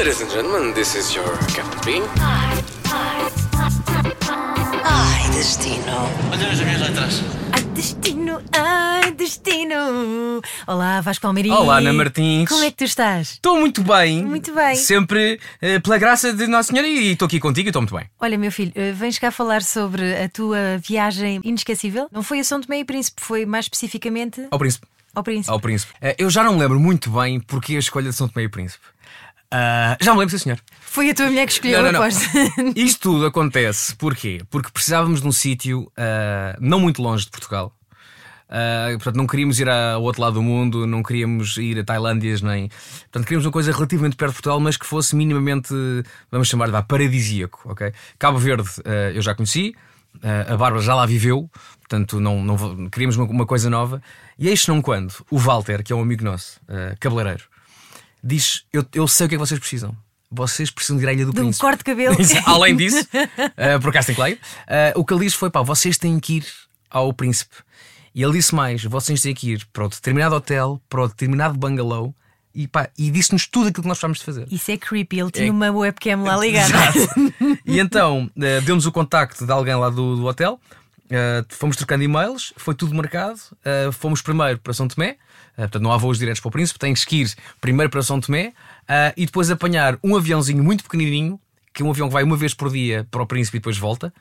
Ladies and gentlemen, this is your Captain Bean. Ai, destino. Olha as minhas letras. Ai, destino, ai, destino. Olá, Vasco Palmeirinho. Olá, Ana Martins. Como é que tu estás? Estou muito bem. Muito bem. Sempre eh, pela graça de Nossa Senhora e estou aqui contigo e estou muito bem. Olha, meu filho, eh, vens cá falar sobre a tua viagem inesquecível? Não foi a São Tomé e Príncipe, foi mais especificamente Ao Príncipe. ao Príncipe. Ao Príncipe. Eh, eu já não me lembro muito bem porque a escolha de São Tomé e Príncipe. Ah, já me lembro, sim, senhor. Foi a tua mulher que escolheu, Não, não. Isto tudo acontece porquê? Porque precisávamos de um sítio ah, não muito longe de Portugal. Ah, portanto, não queríamos ir ao outro lado do mundo, não queríamos ir a Tailândias, nem. Portanto, queríamos uma coisa relativamente perto de Portugal, mas que fosse minimamente, vamos chamar de paradisíaco, ok? Cabo Verde eu já conheci, a Bárbara já lá viveu, portanto, não, não queríamos uma, uma coisa nova. E eis não quando o Walter, que é um amigo nosso, ah, cabeleireiro, diz: eu, eu sei o que é que vocês precisam. Vocês precisam de ir à Ilha do De um Príncipe. corte de cabelo. Além disso, uh, por acaso tem claro, uh, o que ele disse foi: pá, vocês têm que ir ao Príncipe. E ele disse mais: vocês têm que ir para o determinado hotel, para o determinado bungalow, e, pá, e disse-nos tudo aquilo que nós precisamos de fazer. Isso é creepy, ele tinha É- uma webcam lá ligada. E então uh, deu-nos o contacto de alguém lá do, do hotel. fomos trocando e-mails, foi tudo marcado. fomos primeiro para São Tomé, portanto não há voos diretos para o Príncipe, tens que ir primeiro para São Tomé uh, e depois apanhar um aviãozinho muito pequenininho, que é um avião que vai uma vez por dia para o Príncipe e depois volta.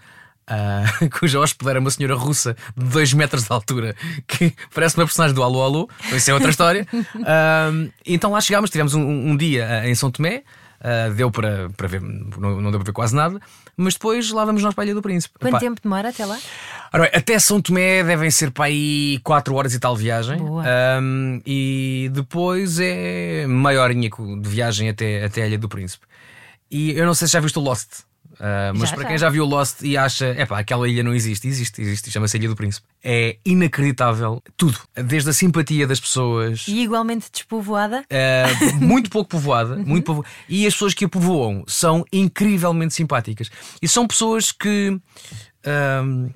Uh, cuja hóspede era uma senhora russa de 2 metros de altura que parece uma personagem do Alô Alô, isso é outra história. Uh, então lá chegámos, tivemos um, um dia em São Tomé, uh, deu para, para ver, não, não deu para ver quase nada, mas depois lá vamos nós para a Ilha do Príncipe. Quanto Epá, tempo demora até lá? Ora bem, até São Tomé devem ser para aí 4 horas e tal de viagem. Um, e depois é meia horinha de viagem até, até a Ilha do Príncipe. E eu não sei se já viste o Lost. Uh, mas Já, para já. quem já viu o Lost e acha, é pá, aquela ilha não existe, existe, existe, chama-se Ilha do Príncipe. É inacreditável tudo, desde a simpatia das pessoas, E igualmente despovoada? Uh, muito pouco povoada, muito povo... e as pessoas que a povoam são incrivelmente simpáticas. E são pessoas que. Um,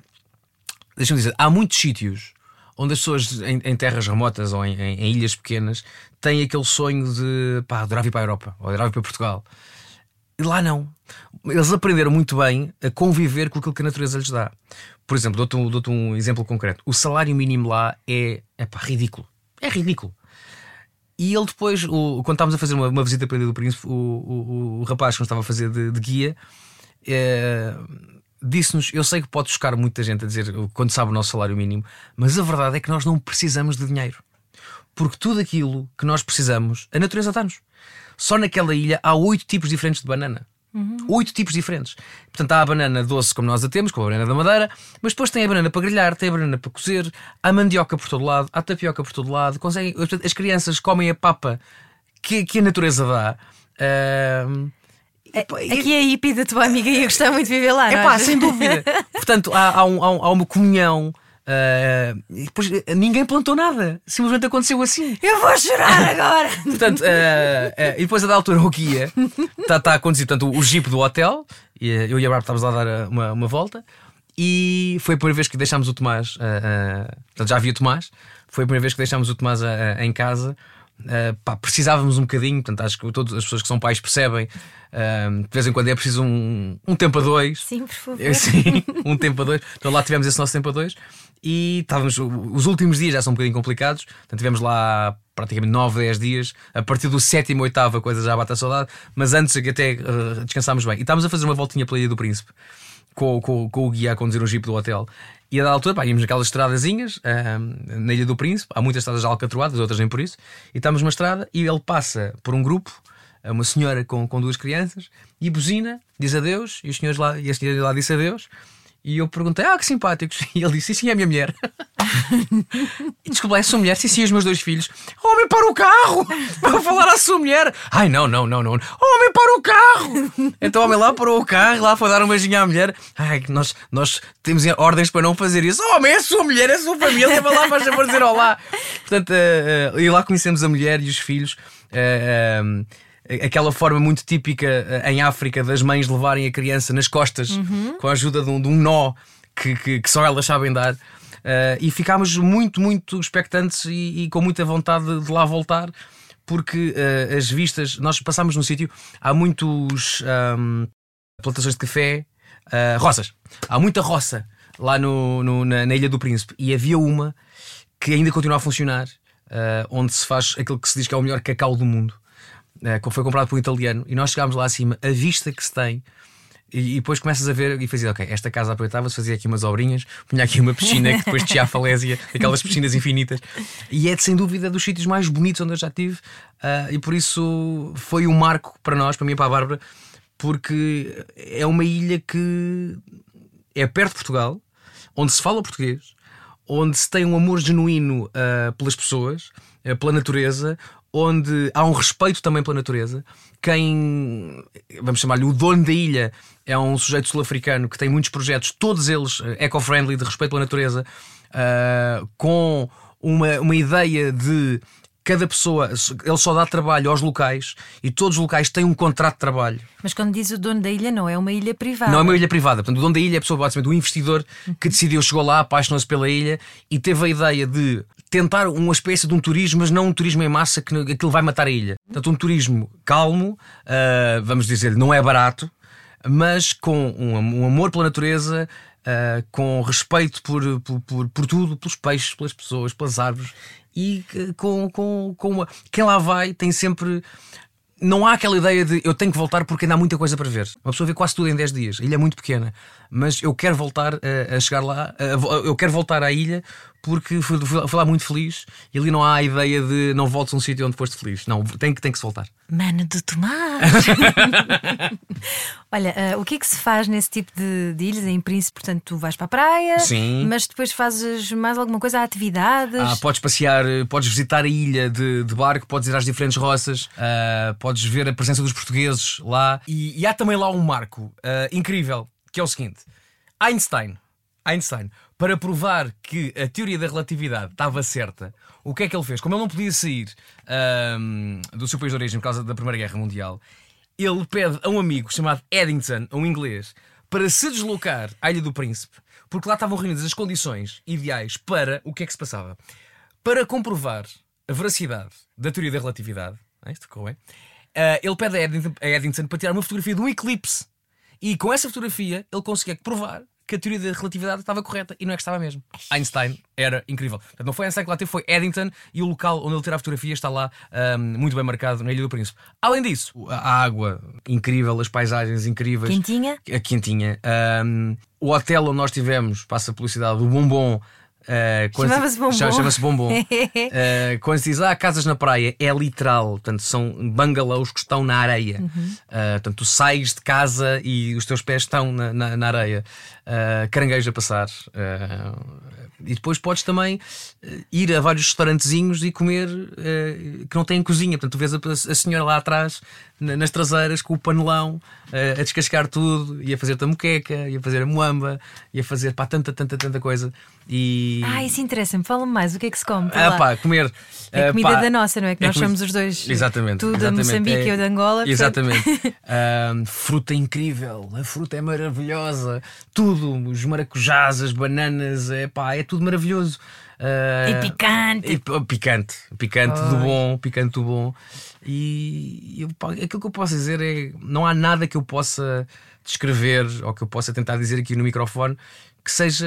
Deixa-me dizer, há muitos sítios onde as pessoas em, em terras remotas ou em, em- em ilhas pequenas têm aquele sonho de pá, adorava ir para a Europa ou adorava ir para Portugal. Lá não. Eles aprenderam muito bem a conviver com aquilo que a natureza lhes dá. Por exemplo, dou-te um, dou-te um exemplo concreto. O salário mínimo lá é, é pá, ridículo. É ridículo. E ele depois, o- quando estávamos a fazer uma, uma visita para a Ilha do Príncipe, o, o, o rapaz que nos estava a fazer de, de guia eh, disse-nos: Eu sei que pode chocar muita gente a dizer quando sabe o nosso salário mínimo, mas a verdade é que nós não precisamos de dinheiro. Porque tudo aquilo que nós precisamos, a natureza dá-nos. Só naquela ilha há oito tipos diferentes de banana. Oito tipos diferentes. Portanto, há a banana doce como nós a temos, com a banana da madeira, mas depois tem a banana para grelhar, tem a banana para cozer, há mandioca por todo lado, há tapioca por todo lado. Conseguem, portanto, as crianças comem a papa que, que a natureza dá. E, e- Aqui é a hippie da tua amiga ia gostar muito de viver lá, é pá, achas? sem dúvida. Portanto, há, há um- há uma comunhão. Ah, e depois eh, ninguém plantou nada, simplesmente aconteceu assim. Eu vou chorar agora! Portanto, eh, eh, e depois a da altura o guia está tá a conduzir portanto, o jeep do hotel. E, eh, eu e a Bárbara estávamos lá a dar uma, uma volta. E foi a primeira vez que deixámos o Tomás. portanto, já havia o Tomás. Foi a primeira vez que deixámos o Tomás em casa. Eh, pá, precisávamos um bocadinho, portanto, acho que todas as pessoas que são pais percebem. eh, de vez em quando é preciso um, um tempo a dois. Sim, por favor. É, Sim, um tempo a dois. Então lá tivemos esse nosso tempo a dois e estávamos. Os últimos dias já são um bocadinho complicados. Portanto, tivemos lá praticamente 9, 10 dias. A partir do sétimo, oitavo, a coisa já bate a saudade. Mas antes que até eh, descansámos bem. E estávamos a fazer uma voltinha pela Ilha do Príncipe com, com, com o guia a conduzir o jeep do hotel. E a da altura, pá, íamos naquelas estradazinhas ahm, na Ilha do Príncipe. Há muitas estradas alcatroadas, outras nem por isso. E estamos numa estrada e ele passa por um grupo uma senhora com, com duas crianças e buzina, diz adeus, e, os senhores lá, e a senhora lá disse adeus. E eu perguntei, ah, que simpáticos. E ele disse, sim, sim, é a minha mulher. e desculpa, é a sua mulher? Sim, sim, os meus dois filhos. Homem, para o carro! Para falar à sua mulher! Ai, não, não, não, não. Homem, para o carro! Então o homem lá parou o carro, lá foi dar um beijinho à mulher. Ai, nós, nós temos ordens para não fazer isso. Homem, é a sua mulher, é a sua família, vai lá, faz favor dizer olá. Portanto, eh, eh, e lá conhecemos a mulher e os filhos. eh, aquela forma muito típica em África das mães levarem a criança nas costas com a ajuda de um, de um nó que, que- que só elas sabem dar. Eh, e ficámos muito, muito expectantes e, e com muita vontade de lá voltar, porque uh, as vistas, nós passámos num sítio, há muitos um, plantações de café, uh, roças, há muita roça lá no, no na, na, Ilha do Príncipe. E havia uma que ainda continua a funcionar, uh, onde se faz aquilo que se diz que é o melhor cacau do mundo, uh, foi comprado por um italiano, e nós chegámos lá acima, a vista que se tem e, depois começas a ver e fazia, ok, esta casa aproveitava-se, fazia aqui umas obrinhas, punha aqui uma piscina que depois tinha a falésia, aquelas piscinas infinitas. E é sem dúvida dos sítios mais bonitos onde eu já tive, uh, e por isso foi um marco para nós, para mim e para a Bárbara, porque é uma ilha que é perto de Portugal, onde se fala português, onde se tem um amor genuíno uh, pelas pessoas, uh, pela natureza, onde há um respeito também pela natureza. Quem, vamos chamar-lhe o dono da ilha, é um sujeito sul-africano que tem muitos projetos, todos eles uh, eco-friendly, de respeito pela natureza, com uma, uma ideia de cada pessoa, ele só dá trabalho aos locais e todos os locais têm um contrato de trabalho. Mas quando diz o dono da ilha, não é uma ilha privada. Não é uma ilha privada. Portanto, o dono da ilha é a pessoa, basicamente, o investidor que decidiu, chegou lá, apaixonou-se pela ilha e teve a ideia de tentar uma espécie de um turismo, mas não um turismo em massa que aquilo vai matar a ilha. Portanto, um turismo calmo, uh, vamos dizer, não é barato, mas com um, amor pela natureza, Uh, com respeito por, por, por, por, tudo, pelos peixes, pelas pessoas, pelas árvores e com, com, com uma. Quem lá vai tem sempre. Não há aquela ideia de eu tenho que voltar porque ainda há muita coisa para ver. Uma pessoa vê quase tudo em 10 dias. A ilha é muito pequena, mas eu quero voltar a, a chegar lá, a, eu quero voltar à ilha porque fui, fui, fui, lá muito feliz e ali não há a ideia de não voltes a um sítio onde foste feliz. Não, tem que, tem que se voltar. Mano do Tomás! Olha, uh, o que é que se faz nesse tipo de, de, ilhas? Em Príncipe, portanto, tu vais para a praia, Sim. mas depois fazes mais alguma coisa, atividades? Ah, podes passear, podes visitar a ilha de, de barco, podes ir às diferentes roças, uh, podes ver a presença dos portugueses lá. E, e há também lá um marco uh, incrível, que é o seguinte: Einstein. Einstein para provar que a teoria da relatividade estava certa, o que é que ele fez? Como ele não podia sair um, do seu país de origem por causa da Primeira Guerra Mundial, ele pede a um amigo chamado Eddington, um inglês, para se deslocar à Ilha do Príncipe, porque lá estavam reunidas as condições ideais para o que é que se passava. Para comprovar a veracidade da teoria da relatividade, é isto ficou bem? Uh, ele pede a Eddington, a Eddington para tirar uma fotografia de um eclipse. E com essa fotografia ele conseguia provar que a teoria da relatividade estava correta e não é que estava mesmo. Einstein era incrível. Portanto, não foi Einstein que lá teve, foi Eddington e o local onde ele tira a fotografia está lá um, muito bem marcado na Ilha do Príncipe. Além disso, a água incrível, as paisagens incríveis. Quentinha? A quentinha. Um, o hotel onde nós tivemos, passa a publicidade, o Bombom. Uh, Chamava-se Bombom. Chama-se Bombom. uh, quando se diz, ah, casas na praia, é literal. Portanto, são bungalows que estão na areia. Uhum. Uh, portanto, tu sais de casa e os teus pés estão na, na, na areia. Uh, caranguejo a passar. e depois podes também ir a vários restaurantezinhos e comer que não têm cozinha. Portanto, tu vês a, a senhora lá atrás nas traseiras com o panelão a descascar tudo e a fazer a moqueca e a fazer a moamba e a fazer pá, tanta, tanta, tanta coisa. E... Ah, isso interessa-me. Fala-me mais. O que é que se come? Ah, pá, comer. É uh, comida pá, da nossa, não é? Que é nós somos os dois. Exatamente. Tu da Moçambique e é, eu da Angola. Exatamente. uh, fruta incrível. A fruta é maravilhosa. Tudo. Os maracujás, as bananas. É, pá, é tudo maravilhoso. Uh, e picante. E, picante. Picante do bom. Picante do bom. E eu, pá, aquilo que eu posso dizer é. Não há nada que eu possa descrever ou que eu possa tentar dizer aqui no microfone que seja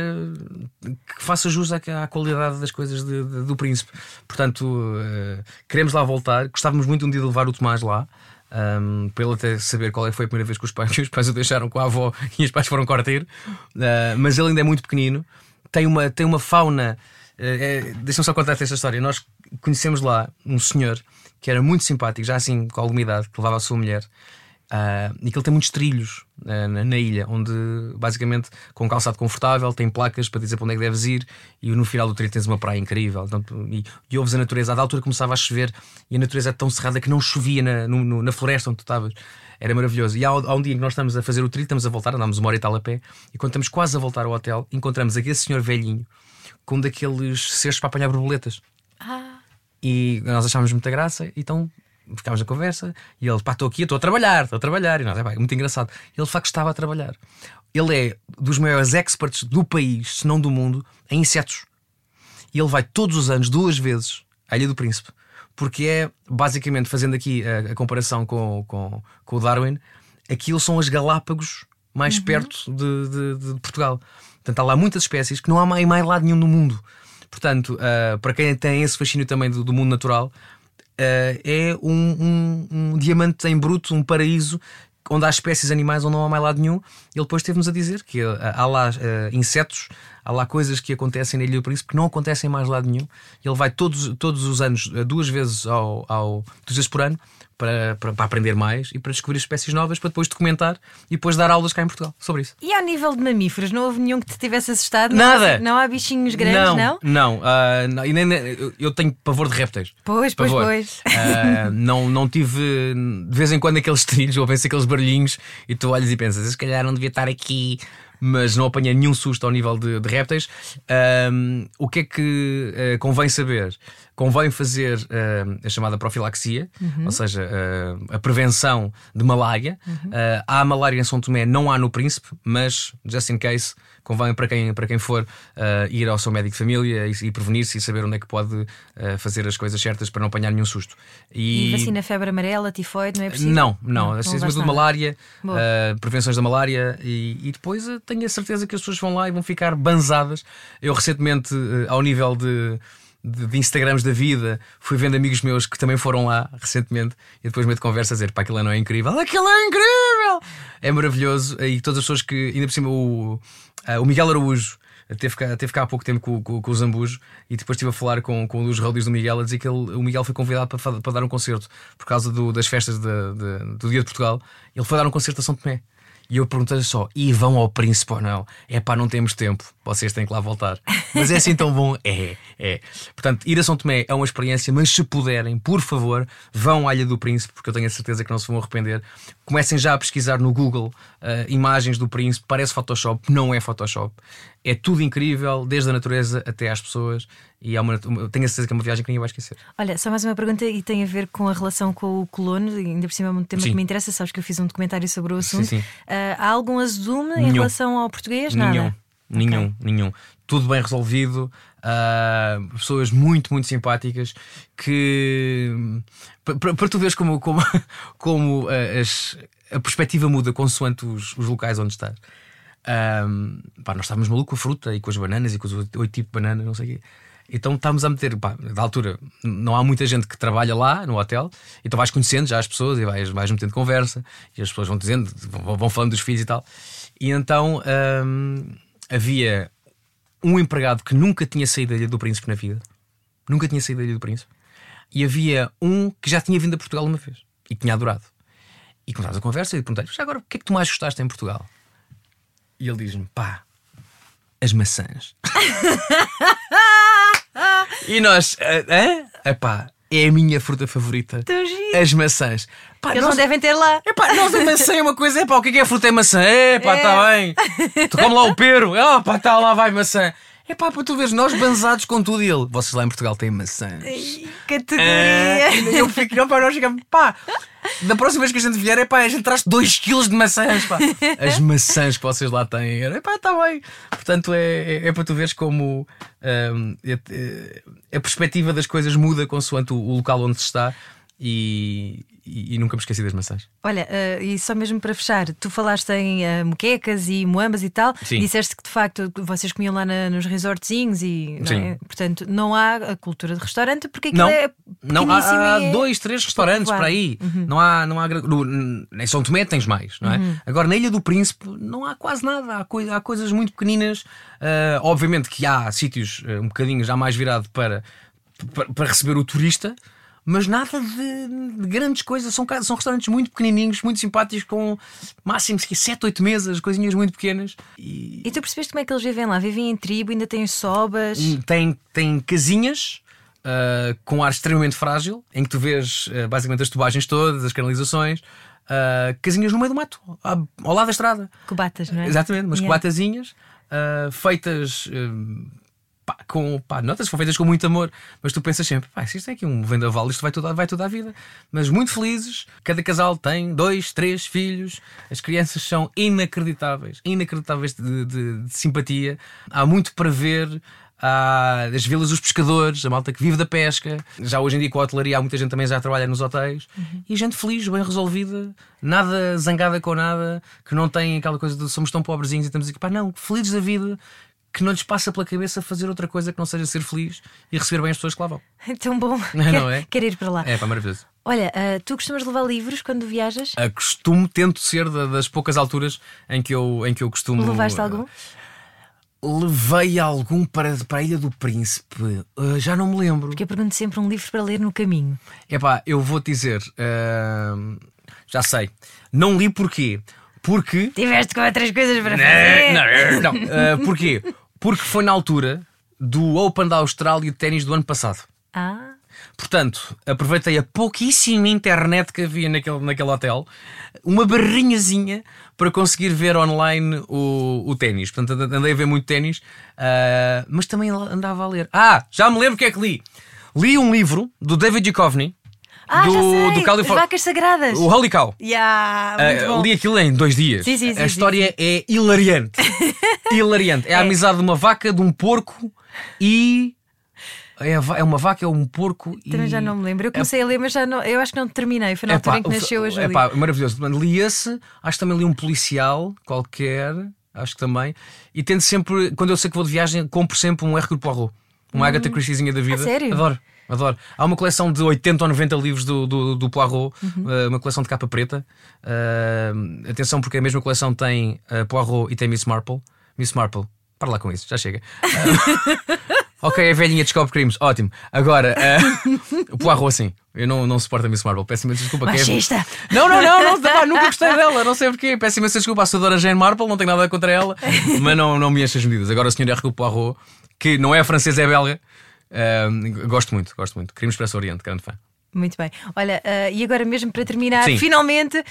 que faça jus à, à qualidade das coisas de, de, do príncipe. Portanto, uh, queremos lá voltar. Gostávamos muito um dia de levar o Tomás lá. Um, para ele até saber qual é foi a primeira vez que os pais, os pais o deixaram com a avó e os pais foram cortar. Uh, mas ele ainda é muito pequenino, tem uma, tem uma fauna. Uh, é, Deixa-me só contar esta história. Nós conhecemos lá um senhor que era muito simpático, já assim com alguma idade, que levava a sua mulher. Uh, e que ele tem muitos trilhos uh, na, na, ilha, onde basicamente com um calçado confortável, tem placas para dizer para onde é que deves ir, e no final do trilho tens uma praia incrível. Então, e, e ouves a natureza. À altura começava a chover e a natureza é tão cerrada que não chovia na, no, na floresta onde tu estavas. Era maravilhoso. E há, há, um dia que nós estamos a fazer o trilho, estamos a voltar, andamos uma hora e tal a pé, e quando estamos quase a voltar ao hotel, encontramos aquele senhor velhinho com um daqueles cestos para apanhar borboletas. Ah. E nós achámos muita graça, então ficámos na conversa e ele, pá, estou aqui, estou a trabalhar, estou a trabalhar. E nós, é, pá, é muito engraçado. Ele de facto estava a trabalhar. Ele é dos maiores experts do país, se não do mundo, em insetos. E ele vai todos os anos, duas vezes, à Ilha do Príncipe, porque é basicamente fazendo aqui a, a comparação com, com, com o Darwin, aquilo são as Galápagos mais perto de, de- de Portugal. Portanto, há lá muitas espécies que não há mais, mais lado nenhum no mundo. Portanto, ah, para quem tem esse fascínio também do, do mundo natural, ah, é um, um- um diamante em bruto, um paraíso. Onde há espécies animais onde não há mais lado nenhum, ele depois teve-nos a dizer que ah, há lá ah, insetos, há lá coisas que acontecem na Ilha do Príncipe que não acontecem em mais lado nenhum. Ele vai todos, todos os anos, ah, duas vezes ao, ao duas vezes por ano, para, para, para aprender mais e para descobrir espécies novas, para depois documentar e depois dar aulas cá em Portugal sobre isso. E ao nível de mamíferos, não houve nenhum que te tivesse assustado? Nada. Não há bichinhos grandes, não? Não, ah, não, e nem- eu- tenho pavor de répteis. Pois, pois, Pavor. pois. Ah, não, não tive de vez em quando aqueles trilhos, ouvem-se aqueles barulhinhos e tu olhas e pensas, se calhar não devia estar aqui, mas não apanhei nenhum susto ao nível de, de répteis. Ahm, o que é que ah, convém saber? Convém fazer ah, a chamada profilaxia, Uhum. ou seja, ah, a prevenção de malária. Uhum. Ah, há malária em São Tomé, não há no Príncipe, mas just in case. Convém para quem, para quem for ir ao seu médico de família e, e prevenir-se e saber onde é que pode fazer as coisas certas para não apanhar nenhum susto. E vacina febre amarela, tifoide, não é possível? Não, não. não levaste de malária, prevenções da malária e, e depois tenho a certeza que as pessoas vão lá e vão ficar banzadas. Eu recentemente, ao nível de, de, de Instagrams da vida, fui vendo amigos meus que também foram lá recentemente e depois meio de conversa a dizer: pá, aquilo não é incrível, aquilo é incrível! É maravilhoso. E todas as pessoas que, ainda por cima, o, ah, o Miguel Araújo. Teve cá, teve cá há pouco tempo com, com, com o Zambujo e depois estive a falar com, com um dos roadies do Miguel a dizer que ele- o Miguel foi convidado para, para dar um concerto por causa do- das festas de- de- do Dia de Portugal. Ele foi dar um concerto a São Tomé. E eu perguntei só: e vão ao Príncipe ou não? É pá, não temos tempo, vocês têm que lá voltar. Mas é assim tão bom? É, é. Portanto, ir a São Tomé é uma experiência, mas se puderem, por favor, vão à Ilha do Príncipe, porque eu tenho a certeza que não se vão arrepender. Comecem já a pesquisar no Google ah, imagens do Príncipe, parece Photoshop, não é Photoshop. É tudo incrível, desde a natureza até às pessoas, e é uma, tenho a certeza que é uma viagem que ninguém vai esquecer. Olha, só mais uma pergunta e tem a ver com a relação com o colono, ainda por cima é um tema Sim. que me interessa, sabes que eu fiz um documentário sobre o assunto. sim. Ah, há algum azume em Nenhum. relação ao português? Nada? Nenhum, nenhum, nenhum. Tudo bem resolvido, ah, pessoas muito, muito simpáticas que pa- pa- para tu veres como, como, como ah, as- a perspectiva muda consoante os, os locais onde estás. Ahm, pá, nós estávamos malucos com a fruta e com as bananas e com os oito tipos de bananas, não sei o quê. Então estávamos a meter, pá, da altura, não há muita gente que trabalha lá no hotel, então vais conhecendo já as pessoas e vais, vais metendo conversa e as pessoas vão dizendo, vão, vão falando dos filhos e tal. E então ahm, havia um empregado que nunca tinha saído da Ilha do Príncipe na vida, nunca tinha saído da Ilha do Príncipe, e havia um que já tinha vindo a Portugal uma vez e tinha adorado. E começámos a conversa e perguntei-lhe, já agora, o que é que tu mais gostaste em Portugal? E ele diz-me, pá, as maçãs. e nós, "Ah, hã? Epá, é a minha fruta favorita. As maçãs. Pá, Eles nós- não devem ter lá. Epá, nós a maçã é uma coisa, epá, o que é que é fruta é maçã? Epá, É. está bem. Tu come lá o pero, ah, pá, está lá, vai maçã. Epá, para tu veres, nós banzados com tudo e ele. Vocês lá em Portugal têm maçãs. Categoria. Ah, eu fico, não, pá, nós chegamos, pá, da próxima vez que a gente vier, é pá, a gente traz 2 kg de maçãs, pá. As maçãs que vocês lá têm, é pá, está bem. Portanto, é, é, é para tu veres como hum, é- é- a perspectiva das coisas muda consoante o, o local onde se está e, e- e nunca me esqueci das maçãs. Olha, ah, e só mesmo para fechar, tu falaste em ah, moquecas e moambas e tal, Sim. disseste que de facto vocês comiam lá na- nos resortzinhos e não Sim. é? portanto não há a cultura de restaurante porque aquilo Não, é não há, há é- dois, três restaurantes para aí. Não há, não há no- em São Tomé tens mais, não é? Agora na Ilha do Príncipe não há quase nada. Há, coi- há coisas muito pequeninas. Ah, obviamente que há sítios um bocadinho já mais virado para, para, para receber o turista. Mas nada de, de grandes coisas, são, são restaurantes muito pequenininhos, muito simpáticos, com máximo 7, 8 mesas, coisinhas muito pequenas. E, E tu percebeste como é que eles vivem lá? Vivem em tribo, ainda têm sobas. tem, tem casinhas ah, com ar extremamente frágil, em que tu vês ah, basicamente as tubagens todas, as canalizações, ah, casinhas no meio do mato, ao lado da estrada. Cobatas, não é? Exatamente, umas Yeah. cobatazinhas ah, feitas. Pá, com, pá, notas são feitas com muito amor, mas tu pensas sempre, pá, isto é aqui um vendaval, isto vai toda, vai toda a vida. Mas muito felizes, cada casal tem dois, três filhos, as crianças são inacreditáveis, inacreditáveis de, de- de simpatia, há muito para ver. há as vilas dos pescadores, a malta que vive da pesca. Já hoje em dia com a hotelaria há muita gente também já trabalha nos hotéis. E gente feliz, bem resolvida, nada zangada com nada, que não tem aquela coisa de somos tão pobrezinhos e estamos aqui, pá, não, felizes da vida. Que não lhes passa pela cabeça fazer outra coisa que não seja ser feliz e receber bem as pessoas que lá vão. É tão bom. Não é? quero ir para lá. É, pá, maravilhoso. Olha, ah, tu costumas levar livros quando viajas? Acostumo, tento ser da- das poucas alturas em que eu, em que eu costumo. Levaste algum? Levei algum para, para a Ilha do Príncipe. Uh, já não me lembro. Porque eu pergunto sempre um livro para ler no caminho. Epá, eu vou te dizer. uh, já sei. Não li porquê. Porque. Tiveste com outras coisas para Não, fazer. não, não. Uh, porquê? Porque foi na altura do Open da Austrália de ténis do ano passado. Ah, Portanto, aproveitei a pouquíssima internet que havia naquele, naquele hotel, uma barrinhazinha para conseguir ver online o, o ténis. Portanto, and- andei a ver muito ténis, ah, mas também andava a ler. Ah, já me lembro o que é que li. Li um livro do David Duchovny, ah do, já sei. do As California. vacas sagradas. O Holy Cow. Yeah, Ah, bom. li aquilo em dois dias. Sim, sim, sim, a história é hilariante. hilariante. É a amizade de uma vaca, de um porco e. É, a é uma vaca, é um porco e. Também já não me lembro. Eu comecei a ler, mas já não, eu acho que não terminei. Foi na Epá, altura em que nasceu a é Júlia. pá, maravilhoso. Portanto, Li esse, acho que também li um policial qualquer, acho que também. E tento sempre, quando eu sei que vou de viagem, compro sempre um Hercule Poirot, uma Agatha Christiezinha da vida. Hum. sério? Adoro. Adoro. Há uma coleção de 80 ou 90 livros do, do, do Poirot, Uhum. eh, uma coleção de capa preta. Eh, atenção, porque a mesma coleção tem eh, Poirot e tem Miss Marple. Miss Marple, para lá com isso, já chega. Eh, ok, a velhinha descobre crimes, ótimo. Agora, eh, o Poirot, sim. Eu não, não suporto a Miss Marple, peço imensa desculpa. que é- Machista. não, não, não, não, pá, nunca gostei dela, não sei porquê. Peço imensa desculpa à senadora Jane Marple, não tenho nada contra ela, mas não, não me enche as medidas. Agora o senhor Hercule Poirot, que não é francês, é belga, gosto muito, gosto muito. Crimes para o Oriente, grande fã. Muito bem. Olha, ah, e agora mesmo para terminar, Sim. finalmente,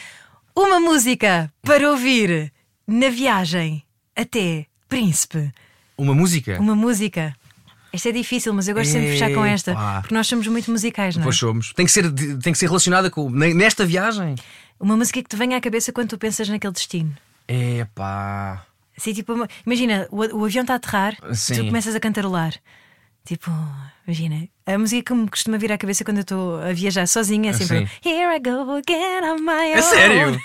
uma música para ouvir na viagem até Príncipe. Uma música? Uma música. Esta é difícil, mas eu gosto sempre de fechar com esta, porque nós somos muito musicais, não é? Pois somos. Tem que ser, tem que ser relacionada com. ne- Nesta viagem? Uma música que te venha à cabeça quando tu pensas naquele destino. É pá. Assim, tipo, imagina, o, o avião está a aterrar, Sim. tu começas a cantarolar. Tipo, imagina, a música que me costuma vir à cabeça quando eu estou a viajar sozinha é sempre Sim. Here I go again on my own. É sério?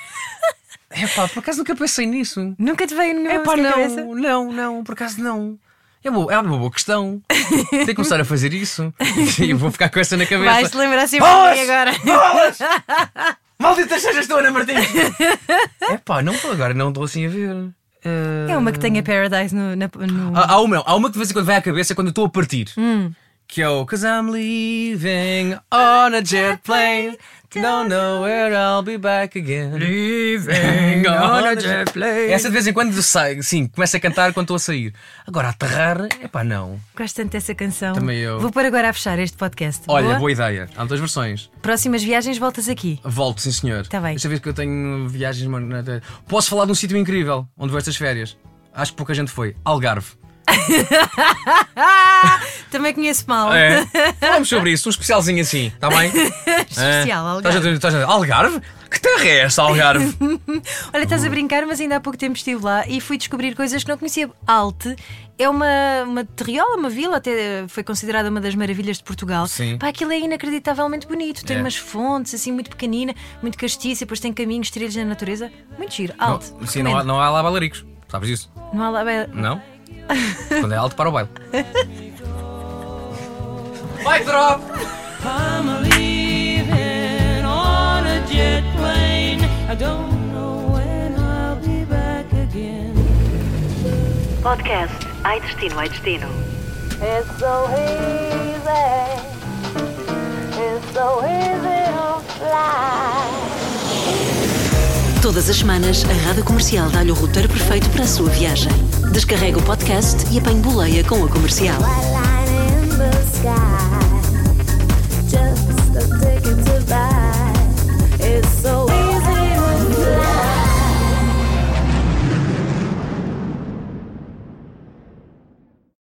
É pá, por acaso nunca pensei nisso. Nunca te veio nenhuma É pá, à cabeça? não, não, não, por acaso não. É, boa, é uma boa questão. Tenho que começar a fazer isso. E vou ficar com essa na cabeça. Vais-te lembrar sempre Bolas! agora. Maldita sejas tu, Ana Martins! é pá, não estou agora, não estou assim a ver. Eh, É uma que tenha Paradise no. na- no- Há, há uma, há uma que de vez em quando vai à cabeça quando eu estou a partir. Hum. Que é o Cause I'm leaving on a jet plane. Don't know where I'll be back again. Leaving on a jet plane. Essa de vez em quando sai, sim, começa a cantar quando estou a sair. Agora, a aterrar, é pá, não. Gosto tanto dessa canção. Também eu. Vou pôr agora a fechar este podcast. Olha, Boa? boa ideia. Há duas versões. Próximas viagens voltas aqui. Volto, sim senhor. Tá bem. Deixa eu ver que eu tenho viagens. na- Posso falar de um sítio incrível onde vou estas férias. Acho que pouca gente foi. Algarve. Também conheço mal. É. Falamos sobre isso, um especialzinho assim, está bem? Especial, É. Algarve. Estás a- estás a- Algarve? Que terra é esta, Algarve? Olha, estás a brincar, mas ainda há pouco tempo estive lá e fui descobrir coisas que não conhecia. Alte é uma, uma terriola, uma vila, até foi considerada uma das maravilhas de Portugal. Sim. Pá, aquilo é inacreditavelmente bonito. Tem É. umas fontes assim muito pequenina, muito castiça, depois tem caminhos, trilhos na natureza. Muito giro. Alte. Não, sim, não há, não há lá bailaricos. Sabes disso? Não há lá. Não? Quando é alto, para o baile. Vai, drop! I'm leaving on a jet plane. I don't know when I'll be back again. Podcast Ai Destino, Ai Destino. It's so easy. It's so easy to fly. Todas as semanas, a Rádio Comercial dá-lhe o roteiro perfeito para a sua viagem. Descarrega o podcast e apanhe boleia com a comercial. Line in the sky.